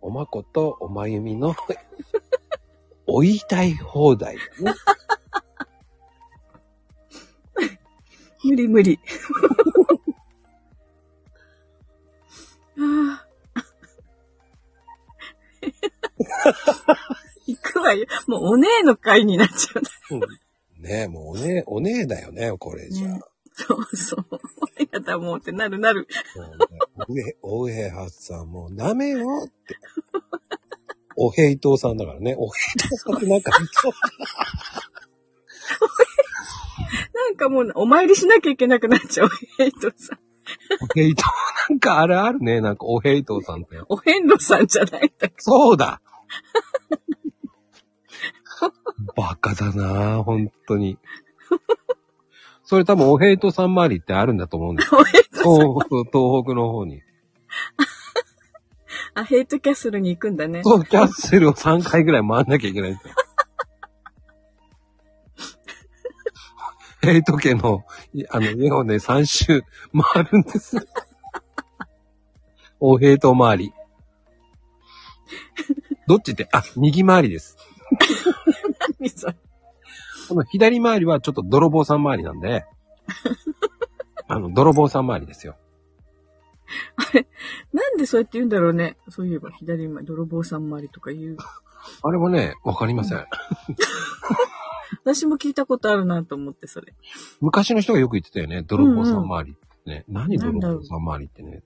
おまことおまゆみの、お言いたい放題だね。無理無理。あ <laughs> あ行くわよ。もうお姉の会になっちゃうねえ、もうおねえ、おねえだよね、これじゃあ。ねそうそう。やだもうってなるなる。おえ、おえはさんもうダメよって。おへいとうさんだからね。おへいとうさんってなんか、なんかもうお参りしなきゃいけなくなっちゃう。ヘイトさん。おへいとう、なんかあれあるね。なんかおへいとうさんって。お遍路さんじゃないんだかそうだ <laughs> バカだなぁ、本当に。それ多分おへいとうさん周りってあるんだと思うんですら。<laughs> お遍路東北、東北の方に。<laughs> あ、ヘイトキャッスルに行くんだね。そう、キャッスルを3回ぐらい回んなきゃいけないんですよ。ヘイト家の、いあの、家をね、3周回るんです。おヘイト周り。どっちって、あ、右回りです。何それ。この左回りはちょっと泥棒さん回りなんで、<laughs> あの、泥棒さん回りですよ。なんでそうやって言うんだろうね。そういえば左前、泥棒さん回りとか言う。あれもね、わかりません。私も聞いたことあるなと思って、それ。昔の人がよく言ってたよね。泥棒さん回りってね。何泥棒さん回りってね。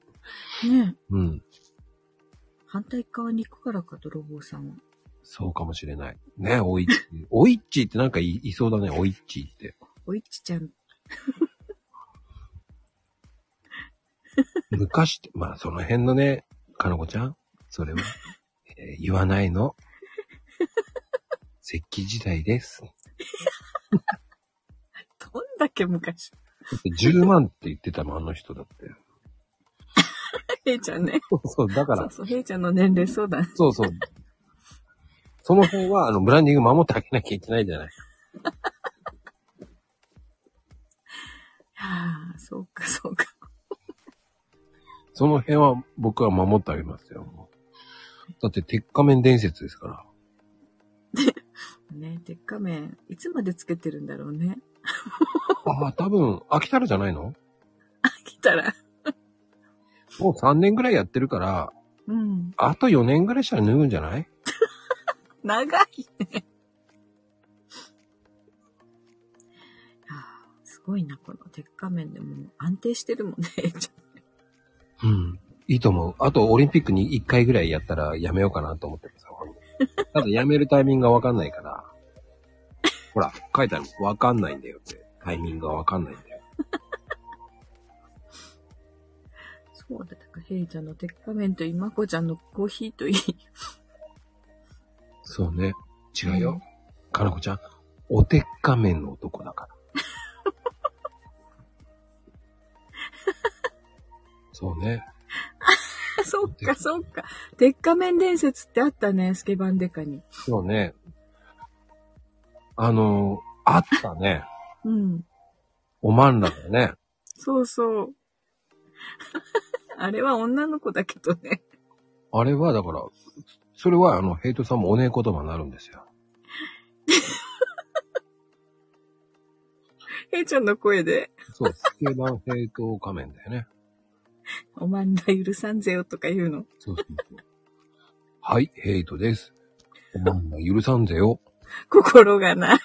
ねえうん。反対側に行くからか、泥棒さんは。そうかもしれない。ね、おいっち。<laughs> おいっちってなんかいいそうだね、おいっちって。おいっちちゃん。<laughs> 昔って、まあその辺のね、かのこちゃん、それは、<laughs> えー言わないの？石器時代です。どんだけ昔？だって10万って言ってたもん、あの人だって。ヘイちゃんね。そう、だからそう、そう、ヘイちゃんの年齢そうだね。そうそう。その辺は、あの、ブランディング守ってあげなきゃいけないじゃない。は <laughs> あ、そうか、そうか。その辺は僕は守ってあげますよ。もうだって、鉄仮面伝説ですから。<laughs> ね、鉄仮面、いつまでつけてるんだろうね。<laughs> ああ、多分、飽きたらじゃないの？来たら。もう3年ぐらいやってるから、うん。あと4年ぐらいしたら脱ぐんじゃない？長いね。はあ、すごいな、この鉄仮面でも安定してるもんね。うん。いいと思う。あと、オリンピックに1回ぐらいやったらやめようかなと思ってますよ。ただ、やめるタイミングがわかんないから。ほら、書いてある。わかんないんだよって。タイミングがわかんないんだよ。<laughs> そうだ、だからヘイちゃんの鉄仮面といい、まこちゃんのコーヒーといい。そうね。違うよ。かなこちゃん、お鉄仮面の男だから。<laughs> そうね。<laughs> そっか、そっか。鉄仮面伝説ってあったね、スケバンデカに。そうね。あの、あったね。うん。おまんらだよね。そうそう。<laughs> あれは女の子だけどね。あれは、だから、それは、あの、ヘイトさんもおねえ言葉になるんですよ。<laughs> ヘイちゃんの声で、そう、スケバンヘイト仮面だよね。おまんら許さんぜよとか言うの？そうそうそう。はい、ヘイトです。おまんら許さんぜよ。心がない。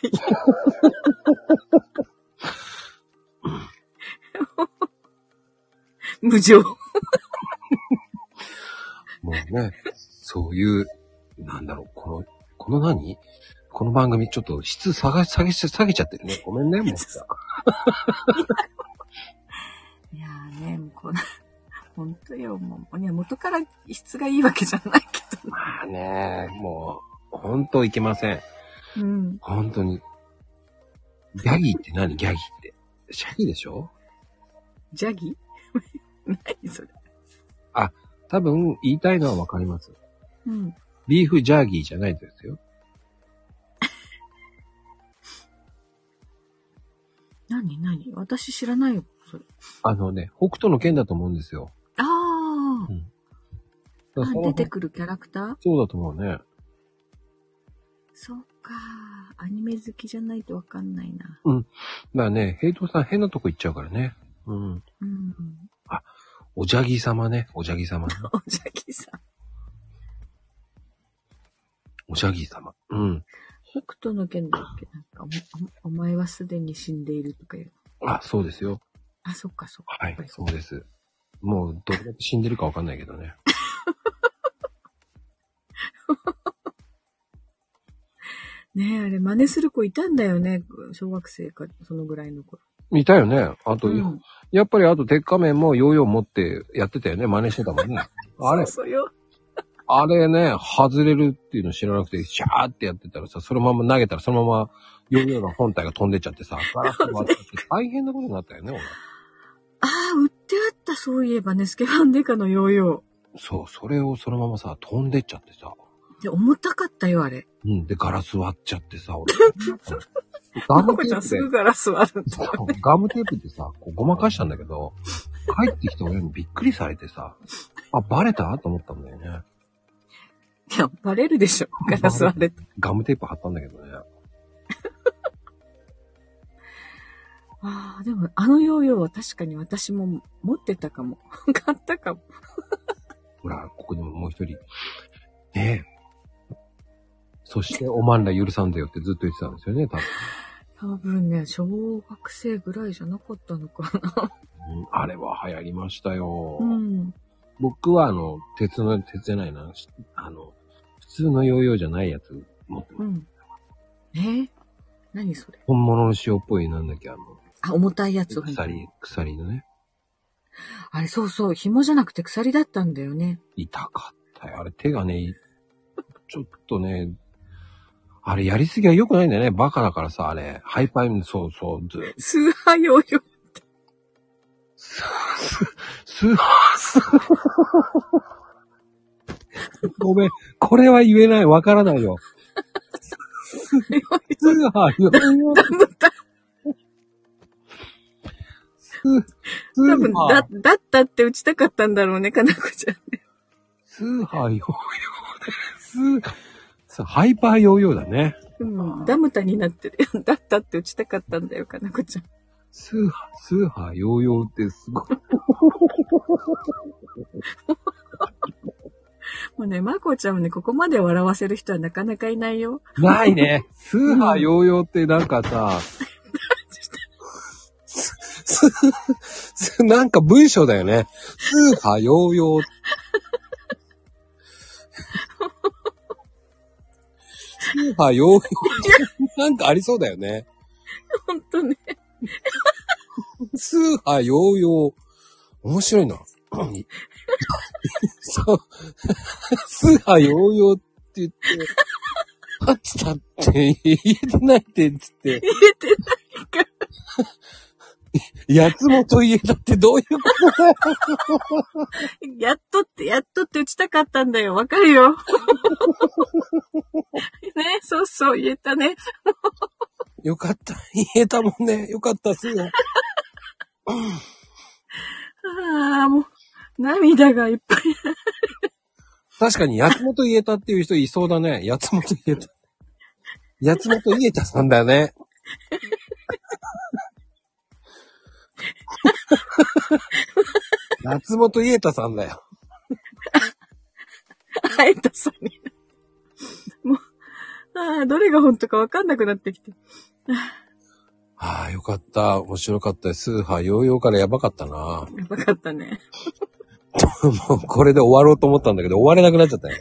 <laughs> 無情。<laughs> もうね、そういう、なんだろう、この、この何？この番組ちょっと質下が、下げ下げちゃってるね。ごめんね、もうさ。<laughs> いやーね、もうこの、<laughs> 本当よ、もう。いや、元から質がいいわけじゃないけど。まあね、もう、本当いけません。うん。本当に。ギャギーって何？ギャギーって。シャギでしょ？ジャギ？<laughs> 何それ。多分言いたいのはわかります。うん。ビーフジャーギーじゃないですよ。<laughs> 何何？私知らないよ、それ。あのね、北斗の剣だと思うんですよ。ああ、あだからその出てくるキャラクター？そうだと思うね。そっか。アニメ好きじゃないとわかんないな。だからね、ヘイトさん変なとこ行っちゃうからね。うん。うん。おじゃぎ様ね。おじゃぎ様ね。<laughs> おじゃぎさん。おじゃぎ様。うん。北斗の剣だっけ？なんかお、おお前はすでに死んでいるとかいう。あ、そうですよ。あ、そっかそっか。はい、そうです。もう、どれだけ死んでるかわかんないけどね。<laughs> ねえ、あれ真似する子いたんだよね。小学生か、そのぐらいの頃。いたよね。あと、うん、やっぱりあと鉄仮面もヨーヨー持ってやってたよね。真似してたもんね。あれ、そうそうよ。あれね、外れるっていうの知らなくて、シャーってやってたらさ、そのまま投げたらそのままヨーヨーの本体が飛んでっちゃってさ、ガラスが割っちゃって大変なことになったよね、俺。ああ、売ってあった、そういえばね、スケバンデカのヨーヨそう、それをそのままさ、飛んでっちゃってさ。ー。で、重たかったよ、あれ。うん。で、ガラス割っちゃってさ、俺。マガムテープでぐガラス割るんだそうよね。ガムテープでさ、こうごまかしたんだけど、帰ってきた親にびっくりされてさ、あ、バレた？と思ったんだよね。いや、バレるでしょ、ガラス割れた。ガムテープ貼ったんだけどね。<laughs> ああ、でも、あのヨーヨーは確かに私も持ってたかも。<laughs> 買ったかも。ほら、ここにももう一人。ねえ。そして、おまんら許さんだよってずっと言ってたんですよね、多分。多分ね、小学生ぐらいじゃなかったのかな。うんあれは流行りましたよ。うん。僕は、あの、鉄の、鉄じゃないな。しあの、普通のヨーヨーじゃないやつ持ってます。うん。えー？何それ？本物の塩っぽい、なんだっけ、あの、あ、重たいやつ。鎖、鎖のね。あれ、そうそう、紐じゃなくて鎖だったんだよね。痛かったよ。あれ手がね、ちょっとね、あれやりすぎは良くないんだよね。バカだからさ、あれ。ハイパイ、そうそう、ず、スーハーヨーヨー。ス、スーハー、スごめん。これは言えない。わからないよ。<laughs> スーハー、よ、よ、ス、ス多分、だー、、だったって打ちたかったんだろうね、かなこちゃん。スーハー、ヨーヨーで、スー、ハイパーヨーヨーだね。うん、ダムタになってる。<laughs> だったって打ちたかったんだよ、かなこちゃん。スーハー、スーハー、ヨーヨーってすごい。もうね、まこちゃんをね、ここまで笑わせる人はなかなかいないよ。ないね。スーハー、ヨーヨーってなんかさ、すすなんか文章だよね。スーハー、ヨーヨー。スーハー、ヨーヨー。なんかありそうだよね。ほんとね。スーハー、ヨーヨー。面白いな。<laughs> そう。スーハー、ヨーヨーって言って、パッツだって言えてないって、つって。言えてないから。やつもと言えたってどういうことだよ。やっとって、やっとって打ちたかったんだよ。わかるよ。ね、そうそう、言えたね。よかった。言えたもんね。よかった、すぐ。ああ、もう、涙がいっぱい。確かに、やつもと言えたっていう人いそうだね。やつもと言えた。やつもと言えたさんだよね。やつもと言えたさんだよ。あえたさに。もう、ああ、どれが本当かわかんなくなってきて。<laughs> ああ、よかった。面白かったです。スーハー、ヨーヨーからやばかったな。やばかったね。<laughs> もう、これで終わろうと思ったんだけど、終われなくなっちゃったよね。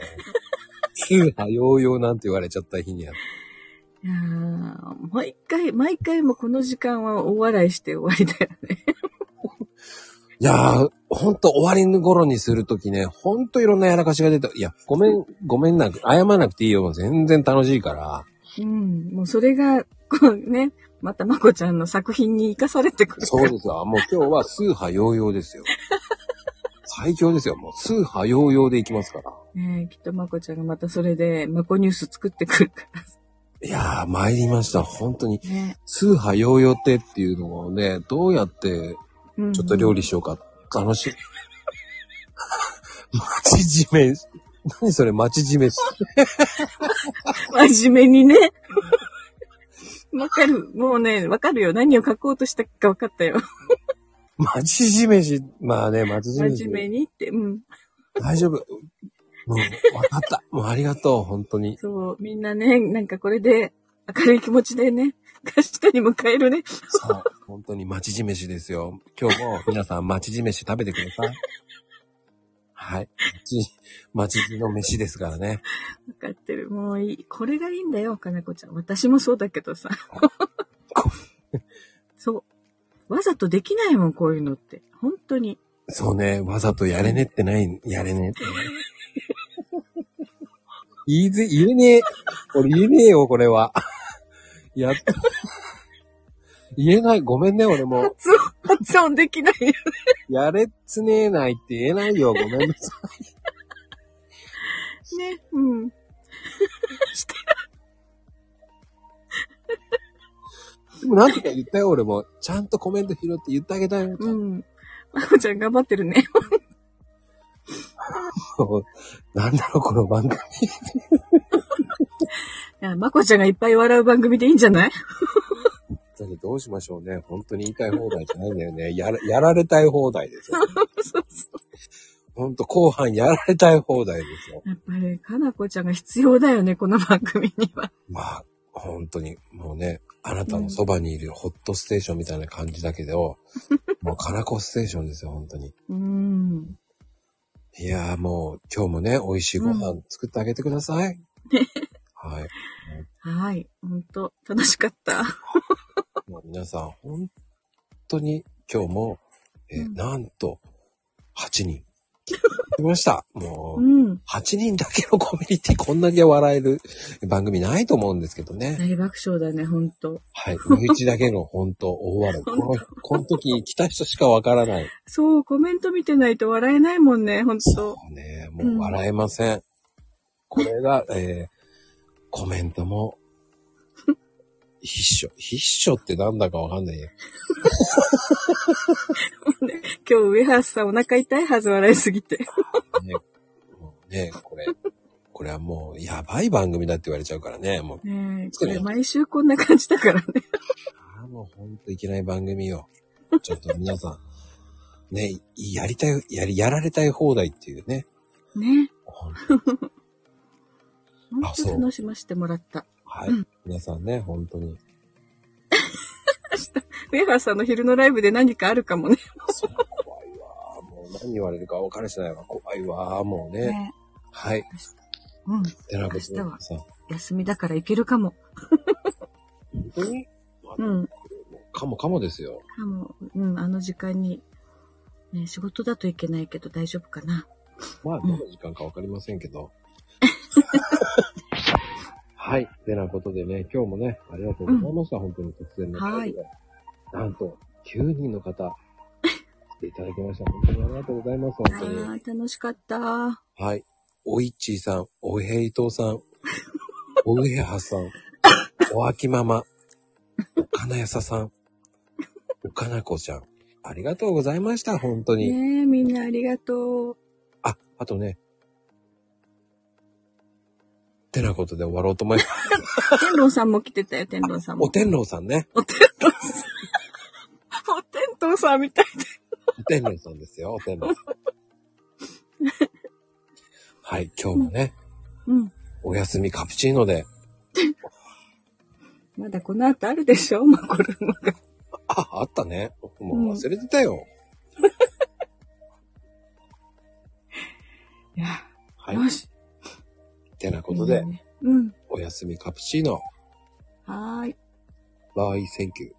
スーハー、ヨーヨーなんて言われちゃった日には。いやー毎回、毎回もこの時間は大笑いして終わりだよね。いやー、ほんと終わりの頃にするときね、ほんといろんなやらかしが出た。いや、ごめん、ごめんなく、謝らなくていいよ。全然楽しいから。うん。もうそれが、こうね、またまこちゃんの作品に生かされてくる。そうですよ。もう今日はスーハヨーヨーですよ。最強ですよ。もうスーハヨーヨーでいきますから。ねえきっとまこちゃんがまたそれで、まこニュース作ってくるかいやー、参りました。本当に。ら。ねスーハヨーヨーってっていうのをね、どうやってうんちょっと料理しようか。楽しい。<laughs> 町じめ。何それ、町じめし。<laughs> 真面目にね。わかる。もうね、わかるよ。何を書こうとしたかわかったよ。町じめし。まあね、町じめし。真面目にって。うん。大丈夫。もう、わかった。もうありがとう、本当に。そう、みんなね、なんかこれで明るい気持ちでね、明日に迎えるね。そう。本当に町じめしですよ。今日も皆さん町じめし食べてください。はい。町、<laughs> 町じの飯ですからね。わかってる。もういい。これがいいんだよ、かなこちゃん。私もそうだけどさ。<laughs> そう。わざとできないもん、こういうのって。本当に。そうね、わざとやれねってない、やれねって。<laughs> 言いぜ、言えねえ。俺言えねえよ、これは。やっ言えない。ごめんね、俺も。発音、発音できないよ。やれっつねえないって言えないよ。ごめんなさね。うん。い。でもなんとか言ったよ、俺も。ちゃんとコメント拾って言ってあげたよ。うん。まこちゃん頑張ってるね。<laughs> なんだろう、この番組。いやまこちゃんがいっぱい笑う番組でいいんじゃない？だけどどうしましょうね。本当に言いたい放題じゃないんだよね。やら、やられたい放題ですよ。そうそう。本当後半やられたい放題ですよ。やっぱり、かなこちゃんが必要だよね、この番組には。まあ、本当に、もうね、あなたのそばにいるホットステーションみたいな感じだけど、もうカナコステーションですよ、本当に。うん。いやーもう、今日もね、美味しいご飯作ってあげてください。はい。はい。ほんと、楽しかった。もう皆さん、本当に今日も、えーうんなんと、8人。来ました。もう、うん。8人だけのコミュニティこんだけ笑える番組ないと思うんですけどね。大爆笑だね、ほんと。はい。身内だけの本当大笑い。<laughs> この、この時来た人しかわからない。そう、コメント見てないと笑えないもんね、ほんと。そうね。もう笑えません。これが、えー、コメントも、必勝。必勝ってなんだかわかんないよ。<laughs> 今日、上橋さんお腹痛いはず笑いすぎて。ね、もうね、これ、これはもう、やばい番組だって言われちゃうからね。もう、ねえ、これ毎週こんな感じだからね。ああ、もうほんといけない番組よ。ちょっと皆さん、ね、やりたい、やり、やられたい放題っていうね。ね。ほんと楽しませてもらった。はい。うん皆さんね、本当に。<laughs> 上橋さんの昼のライブで何かあるかもね。そう怖いわ。もう何言われるか分からしないわ。怖いわ。もうね。ねはい。うん。てなことで明日はさ、休みだから行けるかも。本当に？うん。かもかもですよ。かも、うん、あの時間に。ね、仕事だといけないけど大丈夫かな。まあ、どの時間か分かりませんけど。<laughs> はい。てなことでね、今日もね、ありがとうございました。本当に突然の会で。なんと、9人の方、来ていただきました。本当にありがとうございます。本当に。あー楽しかった。はい。おいっちーさん、おへいとうさん、<laughs> おうへはさん、おあきママ、おかなやささん、おかなこちゃん。ありがとうございました、本当に。ねえ、みんなありがとう。あ、あとね。てなことで終わろうと思います。<laughs> 天童さんも来てたよ、天童さんも。お天狼さんね。お天童さん。<laughs> お天童さんみたいで。お天狼さんですよ、お天狼さん。はい、今日もね、うん。お休みカプチーノで、<laughs> まだこの後あるでしょマコルームが。あ、あったね。もう忘れてたよ。いや、はい。よし。てなことで、うん。お休みカプチーノ、はーい。バイセンキュー。